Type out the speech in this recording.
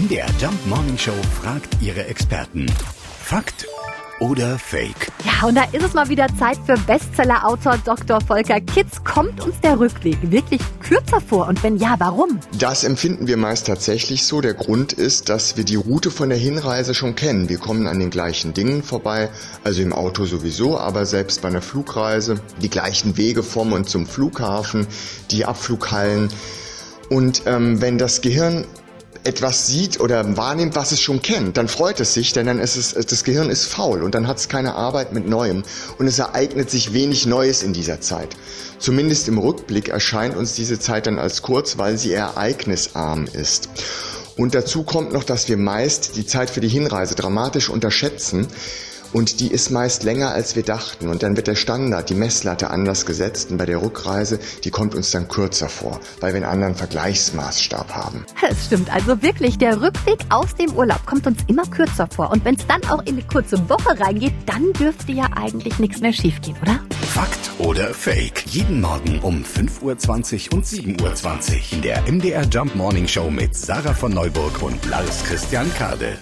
MDR Jump Morning Show fragt ihre Experten. Fakt oder Fake? Ja, und da ist es mal wieder Zeit für Bestseller-Autor Dr. Volker Kitz. Kommt uns der Rückweg wirklich kürzer vor? Und wenn ja, warum? Das empfinden wir meist tatsächlich so. Der Grund ist, dass wir die Route von der Hinreise schon kennen. Wir kommen an den gleichen Dingen vorbei, also im Auto sowieso, aber selbst bei einer Flugreise. Die gleichen Wege vom und zum Flughafen, die Abflughallen. Und ähm, wenn das Gehirn etwas sieht oder wahrnimmt, was es schon kennt, dann freut es sich, denn dann ist es, das Gehirn ist faul und dann hat es keine Arbeit mit Neuem und es ereignet sich wenig Neues in dieser Zeit. Zumindest im Rückblick erscheint uns diese Zeit dann als kurz, weil sie ereignisarm ist. Und dazu kommt noch, dass wir meist die Zeit für die Hinreise dramatisch unterschätzen, und die ist meist länger, als wir dachten. Und dann wird der Standard, die Messlatte anders gesetzt. Und bei der Rückreise, die kommt uns dann kürzer vor, weil wir einen anderen Vergleichsmaßstab haben. Es stimmt also wirklich, der Rückweg aus dem Urlaub kommt uns immer kürzer vor. Und wenn es dann auch in eine kurze Woche reingeht, dann dürfte ja eigentlich nichts mehr schiefgehen, oder? Fakt oder Fake? Jeden Morgen um 5.20 Uhr und 7.20 Uhr in der MDR Jump Morning Show mit Sarah von Neuburg und Lars Christian Kade.